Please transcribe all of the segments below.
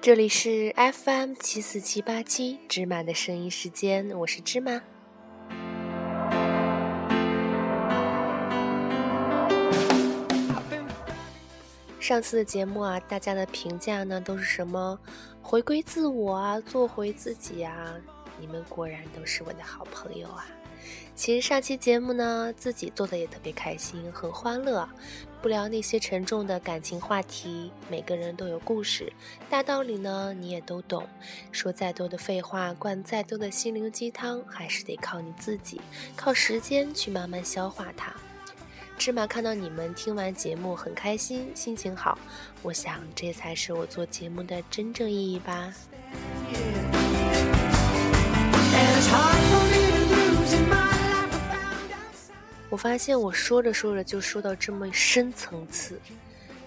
这里是 FM 七四七八七芝麻的声音时间，我是芝麻。上次的节目啊，大家的评价呢都是什么？回归自我啊，做回自己啊！你们果然都是我的好朋友啊！其实上期节目呢，自己做的也特别开心，很欢乐，不聊那些沉重的感情话题。每个人都有故事，大道理呢你也都懂。说再多的废话，灌再多的心灵鸡汤，还是得靠你自己，靠时间去慢慢消化它。芝麻看到你们听完节目很开心，心情好，我想这才是我做节目的真正意义吧。发现我说着说着就说到这么深层次，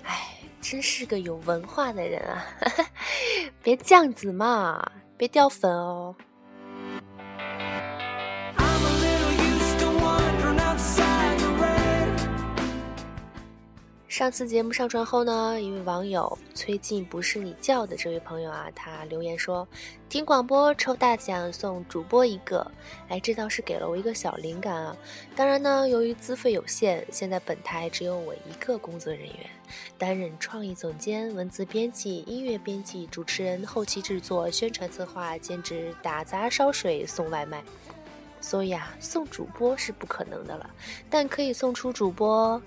哎，真是个有文化的人啊！别这样子嘛，别掉粉哦。上次节目上传后呢，一位网友崔静不是你叫的这位朋友啊，他留言说：“听广播抽大奖送主播一个。”哎，这倒是给了我一个小灵感啊。当然呢，由于资费有限，现在本台只有我一个工作人员，担任创意总监、文字编辑、音乐编辑、主持人、后期制作、宣传策划、兼职打杂、烧水、送外卖，所以啊，送主播是不可能的了，但可以送出主播。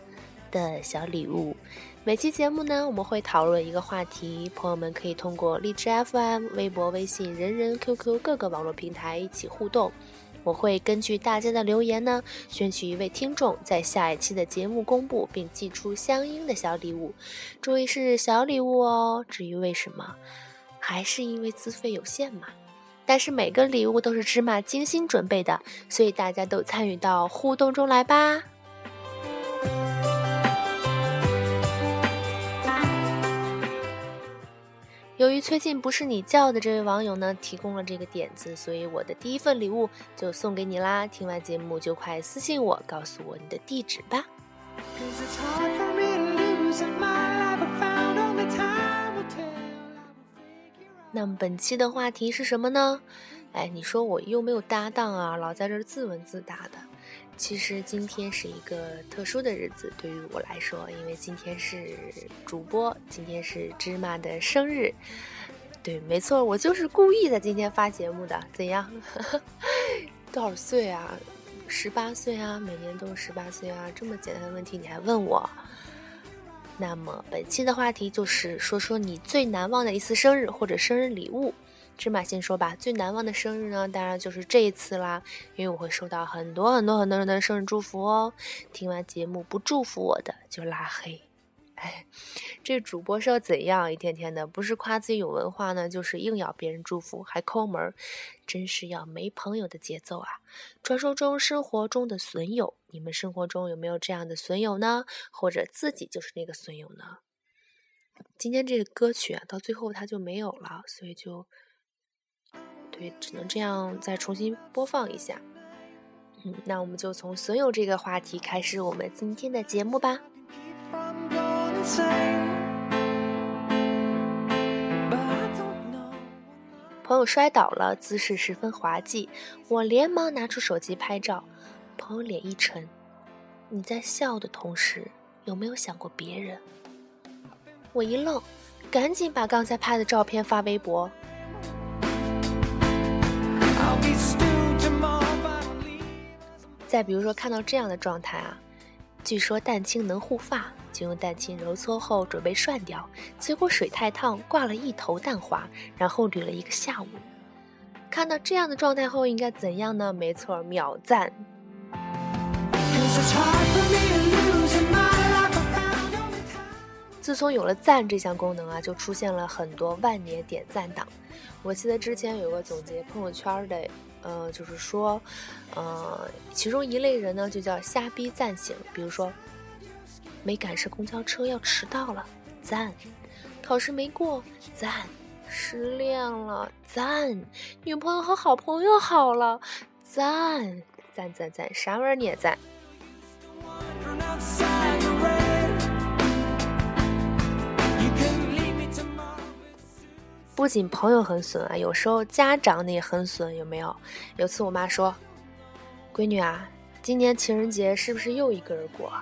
的小礼物，每期节目呢，我们会讨论一个话题，朋友们可以通过荔枝 FM、微博、微信、人人、QQ 各个网络平台一起互动。我会根据大家的留言呢，选取一位听众，在下一期的节目公布，并寄出相应的小礼物。注意是小礼物哦。至于为什么，还是因为资费有限嘛。但是每个礼物都是芝麻精心准备的，所以大家都参与到互动中来吧。由于最近不是你叫的这位网友呢提供了这个点子，所以我的第一份礼物就送给你啦！听完节目就快私信我，告诉我你的地址吧。那么本期的话题是什么呢？哎，你说我又没有搭档啊，老在这自问自答的。其实今天是一个特殊的日子，对于我来说，因为今天是主播，今天是芝麻的生日。对，没错，我就是故意在今天发节目的。怎样？多少岁啊？十八岁啊？每年都是十八岁啊？这么简单的问题你还问我？那么本期的话题就是说说你最难忘的一次生日或者生日礼物。芝麻先说吧，最难忘的生日呢，当然就是这一次啦，因为我会收到很多很多很多人的生日祝福哦。听完节目不祝福我的就拉黑。哎，这主播是要怎样？一天天的，不是夸自己有文化呢，就是硬要别人祝福，还抠门，真是要没朋友的节奏啊！传说中生活中的损友，你们生活中有没有这样的损友呢？或者自己就是那个损友呢？今天这个歌曲啊，到最后它就没有了，所以就。对，只能这样再重新播放一下。嗯，那我们就从损友这个话题开始我们今天的节目吧。朋友摔倒了，姿势十分滑稽，我连忙拿出手机拍照。朋友脸一沉：“你在笑的同时，有没有想过别人？”我一愣，赶紧把刚才拍的照片发微博。再比如说，看到这样的状态啊，据说蛋清能护发，就用蛋清揉搓后准备涮掉，结果水太烫，挂了一头蛋花，然后捋了一个下午。看到这样的状态后应该怎样呢？没错，秒赞。自从有了赞这项功能啊，就出现了很多万年点赞党。我记得之前有个总结朋友圈的。呃，就是说，呃，其中一类人呢，就叫瞎逼暂行，比如说，没赶上公交车要迟到了，赞；考试没过，赞；失恋了，赞；女朋友和好朋友好了，赞，赞赞赞，啥玩意儿你也赞。不仅朋友很损啊，有时候家长也很损，有没有？有次我妈说：“闺女啊，今年情人节是不是又一个人过？”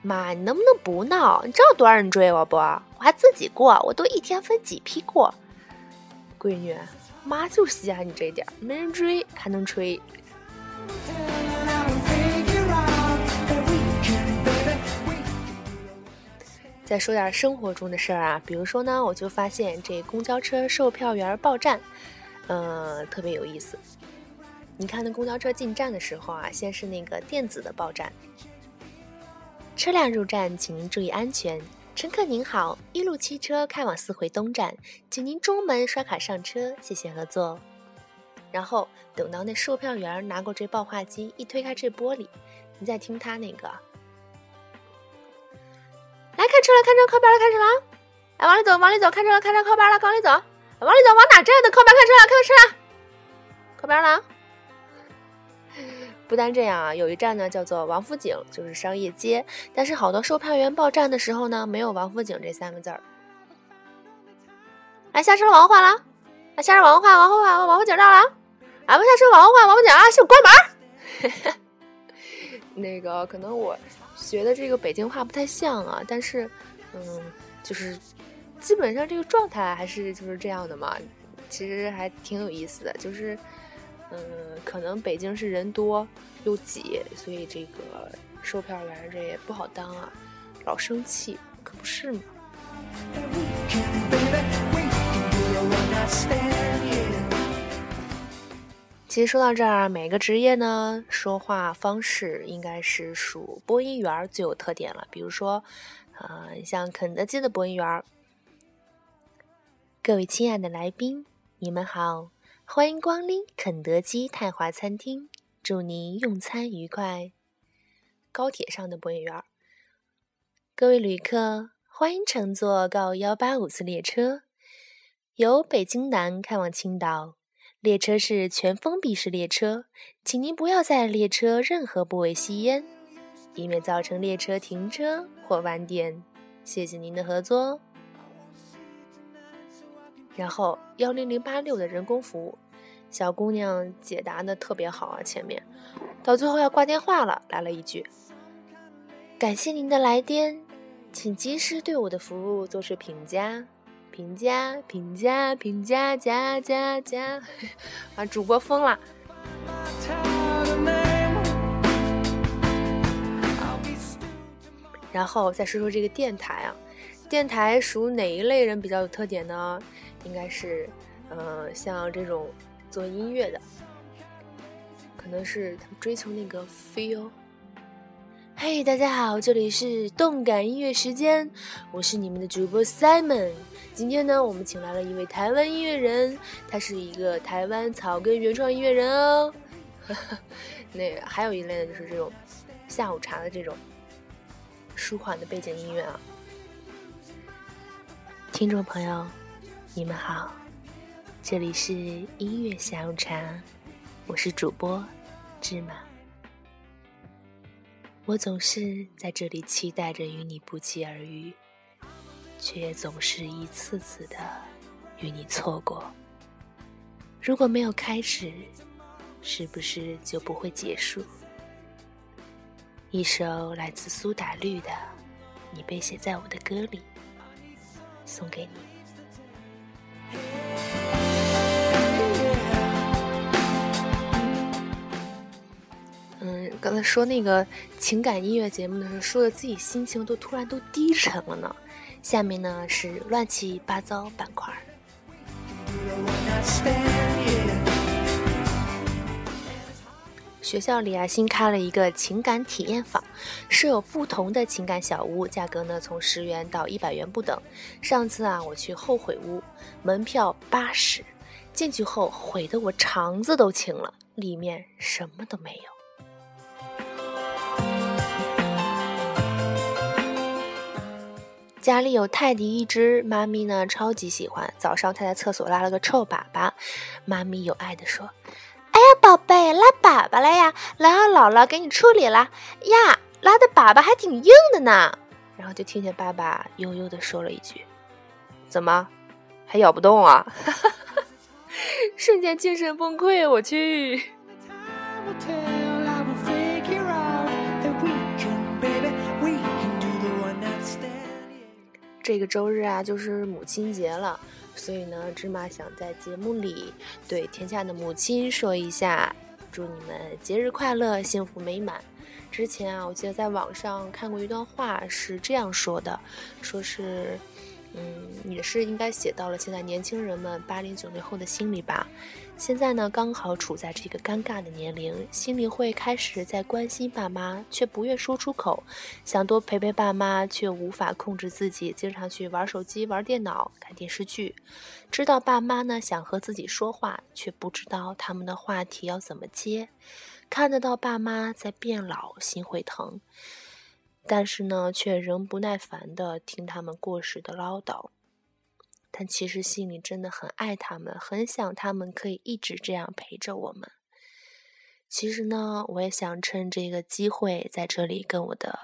妈，你能不能不闹？你知道多少人追我不？我还自己过，我都一天分几批过。闺女，妈就稀罕你这点，没人追还能吹。再说点生活中的事儿啊，比如说呢，我就发现这公交车售票员报站，嗯，特别有意思。你看那公交车进站的时候啊，先是那个电子的报站。车辆入站，请您注意安全。乘客您好，一路汽车开往四惠东站，请您中门刷卡上车，谢谢合作。然后等到那售票员拿过这报话机，一推开这玻璃，你再听他那个。来看车了，看车靠边了，开车了！哎，往里走，往里走，看车了，看车靠边了，往里走，往里走，往哪站的？靠边看车了，看车了，靠边了。不单这样啊，有一站呢叫做王府井，就是商业街，但是好多售票员报站的时候呢，没有王府井这三个字儿。来下车了，往后换了。来下车往后换，往后换，王府井到了。俺们下车往后换，王府井啊，先关门。那个可能我。学的这个北京话不太像啊，但是，嗯，就是基本上这个状态还是就是这样的嘛。其实还挺有意思的，就是，嗯，可能北京是人多又挤，所以这个售票员这也不好当啊，老生气，可不是吗？其实说到这儿，每个职业呢说话方式应该是属播音员最有特点了。比如说，呃，像肯德基的播音员各位亲爱的来宾，你们好，欢迎光临肯德基泰华餐厅，祝您用餐愉快。高铁上的播音员各位旅客，欢迎乘坐高幺八五次列车，由北京南开往青岛。列车是全封闭式列车，请您不要在列车任何部位吸烟，以免造成列车停车或晚点。谢谢您的合作。然后幺零零八六的人工服务，小姑娘解答的特别好啊，前面到最后要挂电话了，来了一句：“感谢您的来电，请及时对我的服务做出评价。”评价评价评价加加加，啊！主播疯了。然后再说说这个电台啊，电台属哪一类人比较有特点呢？应该是，呃，像这种做音乐的，可能是他们追求那个 feel。嘿，大家好，这里是动感音乐时间，我是你们的主播 Simon。今天呢，我们请来了一位台湾音乐人，他是一个台湾草根原创音乐人哦。那还有一类呢，就是这种下午茶的这种舒缓的背景音乐啊。听众朋友，你们好，这里是音乐下午茶，我是主播芝麻。我总是在这里期待着与你不期而遇，却也总是一次次的与你错过。如果没有开始，是不是就不会结束？一首来自苏打绿的《你被写在我的歌里》，送给你。说那个情感音乐节目的时候，说的自己心情都突然都低沉了呢。下面呢是乱七八糟板块。学校里啊新开了一个情感体验坊，设有不同的情感小屋，价格呢从十元到一百元不等。上次啊我去后悔屋，门票八十，进去后悔得我肠子都青了，里面什么都没有。家里有泰迪一只，妈咪呢超级喜欢。早上他在厕所拉了个臭粑粑，妈咪有爱的说：“哎呀，宝贝，拉粑粑了呀，来让姥姥给你处理了呀，拉的粑粑还挺硬的呢。”然后就听见爸爸悠悠的说了一句：“怎么，还咬不动啊！瞬间精神崩溃，我去。这个周日啊，就是母亲节了，所以呢，芝麻想在节目里对天下的母亲说一下，祝你们节日快乐，幸福美满。之前啊，我记得在网上看过一段话，是这样说的，说是。嗯，也是应该写到了现在年轻人们八零九零后的心里吧。现在呢，刚好处在这个尴尬的年龄，心里会开始在关心爸妈，却不愿说出口；想多陪陪爸妈，却无法控制自己，经常去玩手机、玩电脑、看电视剧。知道爸妈呢想和自己说话，却不知道他们的话题要怎么接。看得到爸妈在变老，心会疼。但是呢，却仍不耐烦地听他们过时的唠叨，但其实心里真的很爱他们，很想他们可以一直这样陪着我们。其实呢，我也想趁这个机会在这里跟我的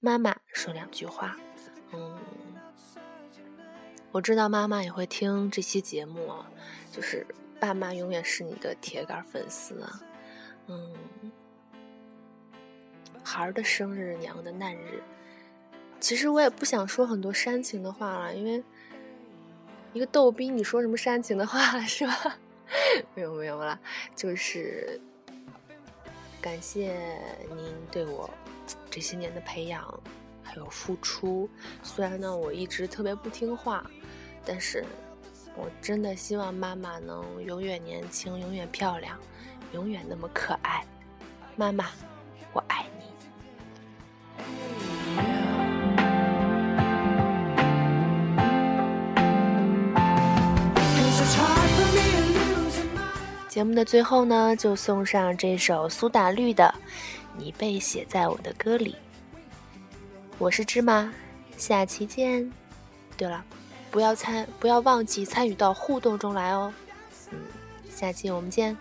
妈妈说两句话。嗯，我知道妈妈也会听这期节目，就是爸妈永远是你的铁杆粉丝啊。嗯。孩儿的生日，娘的难日。其实我也不想说很多煽情的话了，因为一个逗逼，你说什么煽情的话 是吧？没有没有了，就是感谢您对我这些年的培养还有付出。虽然呢，我一直特别不听话，但是我真的希望妈妈能永远年轻，永远漂亮，永远那么可爱。妈妈，我爱你。节目的最后呢，就送上这首苏打绿的《你被写在我的歌里》。我是芝麻，下期见。对了，不要参，不要忘记参与到互动中来哦。嗯，下期我们见。